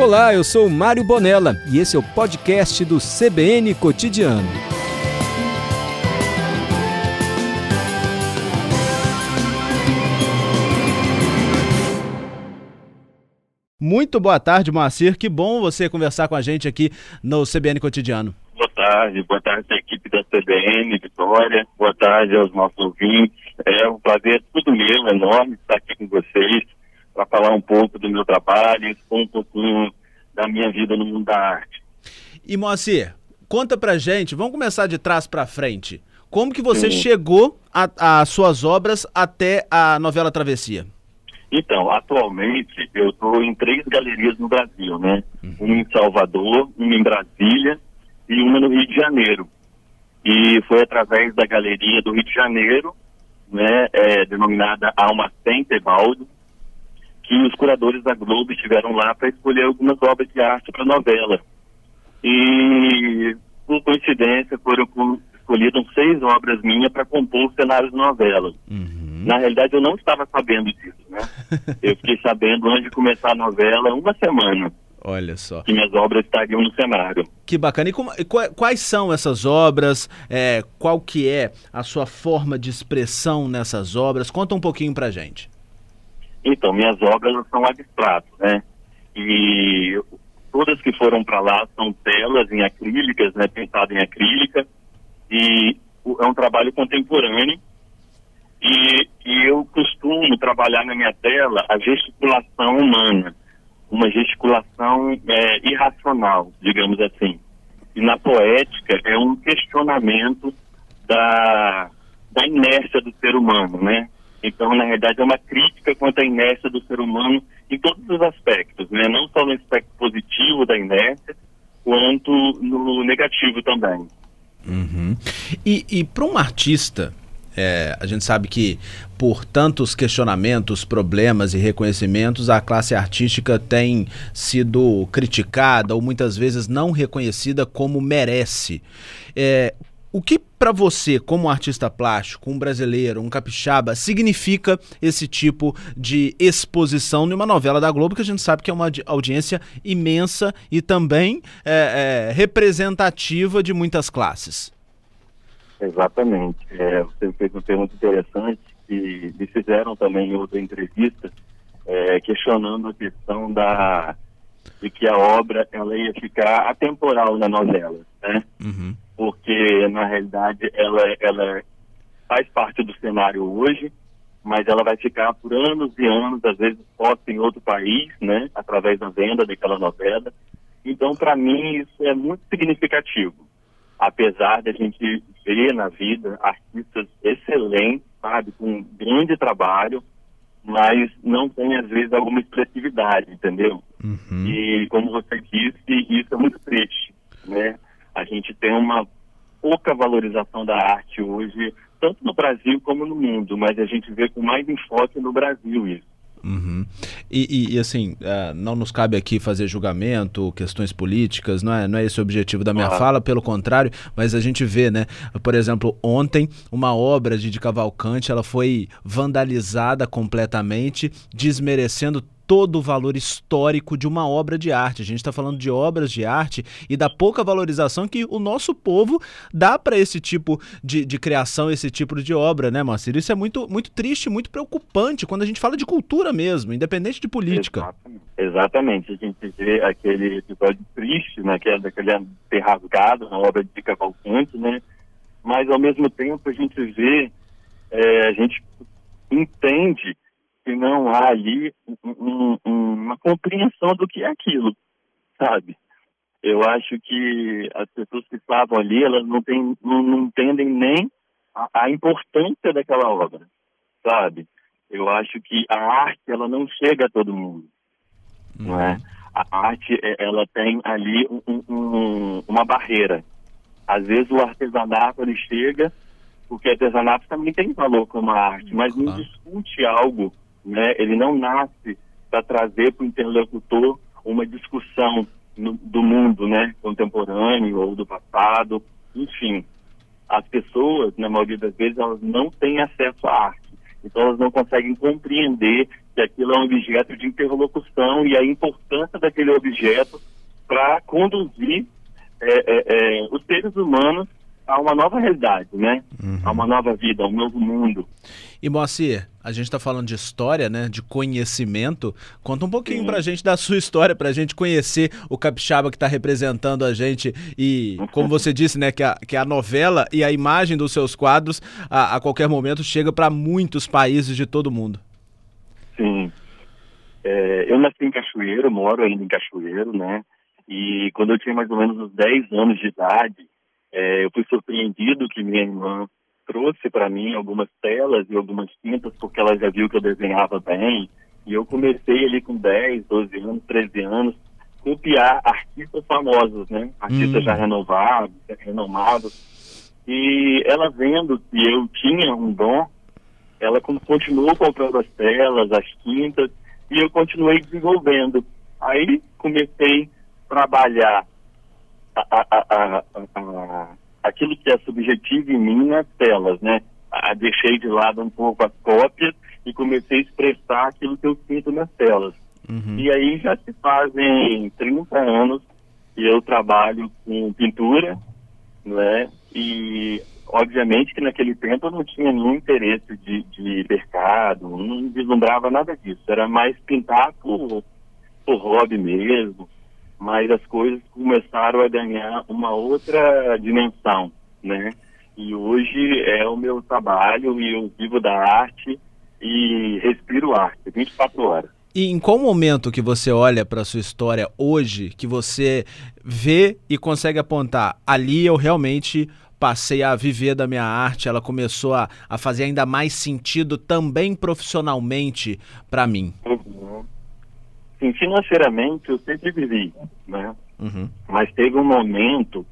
Olá, eu sou Mário Bonella e esse é o podcast do CBN Cotidiano. Muito boa tarde, Moacir. Que bom você conversar com a gente aqui no CBN Cotidiano. Boa tarde, boa tarde à equipe da CBN, Vitória. Boa tarde aos nossos ouvintes. É um prazer tudo meu, enorme estar aqui com vocês para falar um pouco do meu trabalho, um pouquinho da minha vida no mundo da arte. E Moacir, conta pra gente, vamos começar de trás para frente. Como que você Sim. chegou às suas obras até a novela Travessia? Então, atualmente eu estou em três galerias no Brasil, né? Uhum. Uma em Salvador, uma em Brasília e uma no Rio de Janeiro. E foi através da galeria do Rio de Janeiro, né, é, denominada Alma Sem Tebaldo, que os curadores da Globo estiveram lá para escolher algumas obras de arte para a novela. E, por coincidência, foram escolhidas seis obras minhas para compor o cenário de novela. Uhum. Na realidade, eu não estava sabendo disso, né? eu fiquei sabendo antes de começar a novela uma semana. Olha só. Que minhas obras estariam no cenário. Que bacana. E, como, e quais são essas obras? É, qual que é a sua forma de expressão nessas obras? Conta um pouquinho pra gente. Então, minhas obras são abstratas, né? E todas que foram para lá são telas em acrílicas, né? Pintadas em acrílica. E é um trabalho contemporâneo. E, e eu costumo trabalhar na minha tela a gesticulação humana uma gesticulação é, irracional, digamos assim. E na poética é um questionamento da, da inércia do ser humano, né? Então, na realidade, é uma crítica contra a inércia do ser humano em todos os aspectos, né? Não só no aspecto positivo da inércia, quanto no negativo também. Uhum. E, e para um artista, é, a gente sabe que por tantos questionamentos, problemas e reconhecimentos, a classe artística tem sido criticada ou muitas vezes não reconhecida como merece. É, o que para você, como artista plástico, um brasileiro, um capixaba, significa esse tipo de exposição numa novela da Globo que a gente sabe que é uma audiência imensa e também é, é, representativa de muitas classes? Exatamente. É, você fez uma pergunta interessante que me fizeram também em outra entrevista, é, questionando a questão da de que a obra ela ia ficar atemporal na novela, né? Uhum. Porque na realidade ela ela faz parte do cenário hoje, mas ela vai ficar por anos e anos, às vezes posta em outro país, né? Através da venda daquela novela. Então, para mim, isso é muito significativo apesar de a gente ver na vida artistas excelentes, sabe, com grande trabalho, mas não tem às vezes alguma expressividade, entendeu? Uhum. E como você disse, isso é muito triste, né? A gente tem uma pouca valorização da arte hoje, tanto no Brasil como no mundo, mas a gente vê com mais enfoque no Brasil isso. Uhum. E, e, e, assim, uh, não nos cabe aqui fazer julgamento, questões políticas, não é, não é esse o objetivo da minha ah. fala, pelo contrário, mas a gente vê, né? Por exemplo, ontem, uma obra de, de Cavalcante, ela foi vandalizada completamente, desmerecendo todo o valor histórico de uma obra de arte. A gente está falando de obras de arte e da pouca valorização que o nosso povo dá para esse tipo de, de criação, esse tipo de obra, né, Marcelo? Isso é muito, muito triste, muito preocupante quando a gente fala de cultura mesmo, independente de política. Exatamente. A gente vê aquele episódio triste, né, que é daquele rasgado na obra de Cavalcante, né? Mas ao mesmo tempo a gente vê, é, a gente entende que não há ali um, um, uma compreensão do que é aquilo, sabe? Eu acho que as pessoas que estavam ali, elas não, tem, não, não entendem nem a, a, importância daquela obra, sabe? Eu acho que a arte, ela não chega a todo mundo, uhum. não é? A arte, é, ela tem ali um, um, uma barreira. Às vezes o artesanato, ele chega, porque artesanato também tem valor como arte, mas não discute algo né? Ele não nasce para trazer para o interlocutor uma discussão no, do mundo, né? Contemporâneo ou do passado, enfim. As pessoas, na maioria das vezes, elas não têm acesso à arte. Então, elas não conseguem compreender que aquilo é um objeto de interlocução e a importância daquele objeto para conduzir é, é, é, os seres humanos a uma nova realidade, né? Uhum. A uma nova vida, a um novo mundo. E Moacir, a gente está falando de história, né? De conhecimento. Conta um pouquinho para a gente da sua história, para a gente conhecer o capixaba que está representando a gente e, como você disse, né? Que a, que a novela e a imagem dos seus quadros a, a qualquer momento chega para muitos países de todo mundo. Sim. É, eu nasci em Cachoeiro, moro ainda em Cachoeiro, né? E quando eu tinha mais ou menos uns 10 anos de idade, é, eu fui surpreendido que minha irmã trouxe para mim algumas telas e algumas tintas, porque ela já viu que eu desenhava bem. E eu comecei ali com 10, 12 anos, 13 anos, copiar artistas famosos, né? Artistas hum. já renovados, renomados. E ela vendo que eu tinha um dom, ela continuou comprando as telas, as tintas, e eu continuei desenvolvendo. Aí comecei trabalhar a, a, a, aquilo que é subjetivo em mim nas telas, né? deixei de lado um pouco as cópias e comecei a expressar aquilo que eu sinto nas telas. Uhum. E aí já se fazem 30 anos que eu trabalho com pintura, né? E obviamente que naquele tempo eu não tinha nenhum interesse de, de mercado, não vislumbrava nada disso. Era mais pintar por, por hobby mesmo mas as coisas começaram a ganhar uma outra dimensão, né? E hoje é o meu trabalho e eu vivo da arte e respiro arte 24 horas. E em qual momento que você olha para sua história hoje que você vê e consegue apontar ali eu realmente passei a viver da minha arte, ela começou a, a fazer ainda mais sentido também profissionalmente para mim? Sim, financeiramente eu sempre vivi, né? Uhum. Mas teve um momento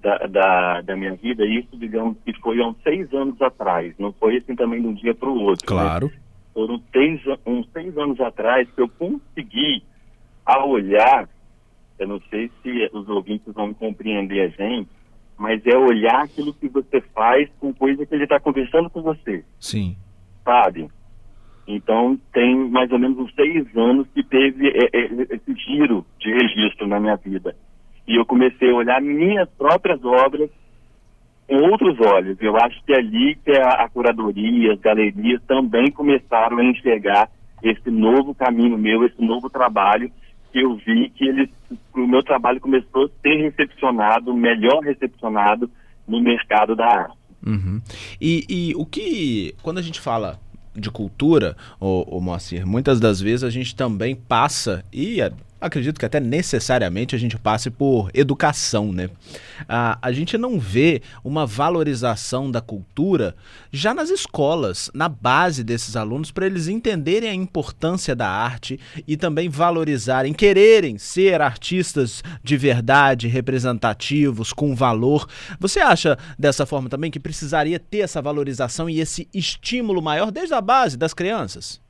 da, da, da, minha vida, isso digamos que foi há uns seis anos atrás, não foi assim também de um dia para o outro. Né? Claro. Né? Foram seis, uns seis anos atrás que eu consegui, a olhar, eu não sei se os ouvintes vão compreender a gente, mas é olhar aquilo que você faz com coisa que ele está conversando com você. Sim. Sabe? Então, tem mais ou menos uns seis anos que teve é, é, esse giro de registro na minha vida. E eu comecei a olhar minhas próprias obras com outros olhos. Eu acho que é ali que a, a curadoria, as galerias também começaram a enxergar esse novo caminho meu, esse novo trabalho, que eu vi que ele, o meu trabalho começou a ser recepcionado, melhor recepcionado no mercado da arte. Uhum. E, e o que, quando a gente fala de cultura, o, Moacir, muitas das vezes a gente também passa, e acredito que até necessariamente a gente passe por educação, né? A, a gente não vê uma valorização da cultura já nas escolas, na base desses alunos, para eles entenderem a importância da arte e também valorizarem, quererem ser artistas de verdade, representativos, com valor. Você acha dessa forma também que precisaria ter essa valorização e esse estímulo maior desde a base das crianças?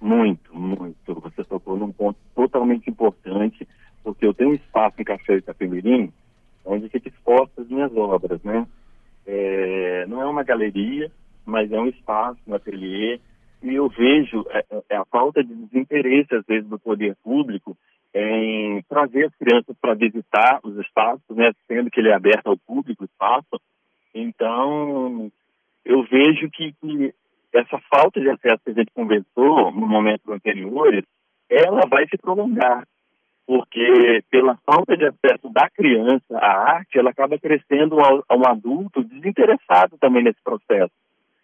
Muito, muito. Você tocou num ponto totalmente importante, porque eu tenho um espaço em Café Itapemirim, onde fica exposta as minhas obras, né? É, não é uma galeria, mas é um espaço, um ateliê, e eu vejo é, é a falta de desinteresse, às vezes, do poder público em trazer as crianças para visitar os espaços, né, sendo que ele é aberto ao público, o espaço. Então, eu vejo que, que essa falta de acesso que a gente conversou no momento anterior, ela vai se prolongar, porque pela falta de acesso da criança à arte, ela acaba crescendo a um adulto desinteressado também nesse processo,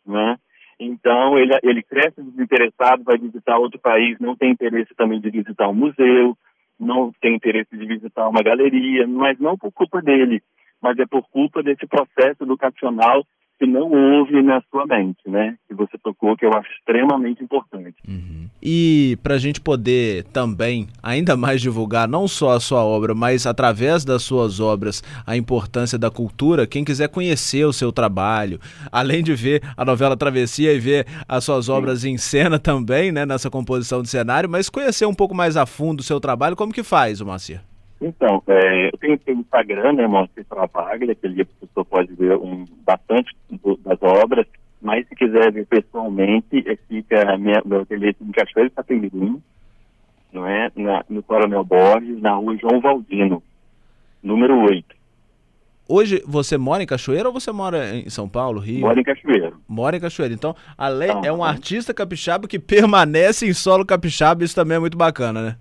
né? Então, ele, ele cresce desinteressado, vai visitar outro país, não tem interesse também de visitar um museu, não tem interesse de visitar uma galeria, mas não por culpa dele, mas é por culpa desse processo educacional que não houve na sua mente, né? Que você tocou, que eu acho extremamente importante. Uhum. E para a gente poder também ainda mais divulgar não só a sua obra, mas através das suas obras a importância da cultura, quem quiser conhecer o seu trabalho, além de ver a novela Travessia e ver as suas obras Sim. em cena também, né? Nessa composição de cenário, mas conhecer um pouco mais a fundo o seu trabalho, como que faz, o Macir? Então, é, eu tenho o Instagram, né, Monte Travaglia, que ali a pessoa pode ver um, bastante do, das obras. Mas se quiser ver pessoalmente, é, fica minha, meu ateliê em Cachoeira de Sapemirim, não é? Na, no Coronel Borges, na rua João Valdino, número 8. Hoje você mora em Cachoeira ou você mora em São Paulo, Rio? Mora em Cachoeira. Mora em Cachoeira. Então, a lei é um artista capixaba que permanece em solo capixaba, isso também é muito bacana, né?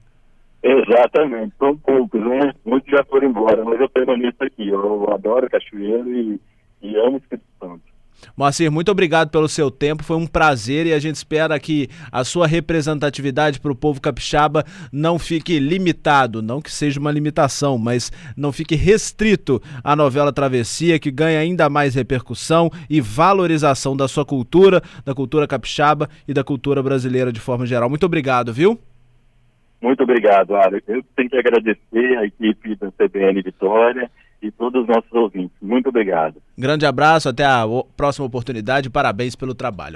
Exatamente, são poucos, né? Muitos já foram embora, mas eu permaneço aqui. Eu adoro Cachoeira e, e amo Espírito Santo. Moacir, muito obrigado pelo seu tempo, foi um prazer e a gente espera que a sua representatividade para o povo capixaba não fique limitado, não que seja uma limitação, mas não fique restrito à novela Travessia, que ganhe ainda mais repercussão e valorização da sua cultura, da cultura capixaba e da cultura brasileira de forma geral. Muito obrigado, viu? Muito obrigado, Ara. Eu tenho que agradecer a equipe da CBN Vitória e todos os nossos ouvintes. Muito obrigado. Grande abraço, até a próxima oportunidade. Parabéns pelo trabalho.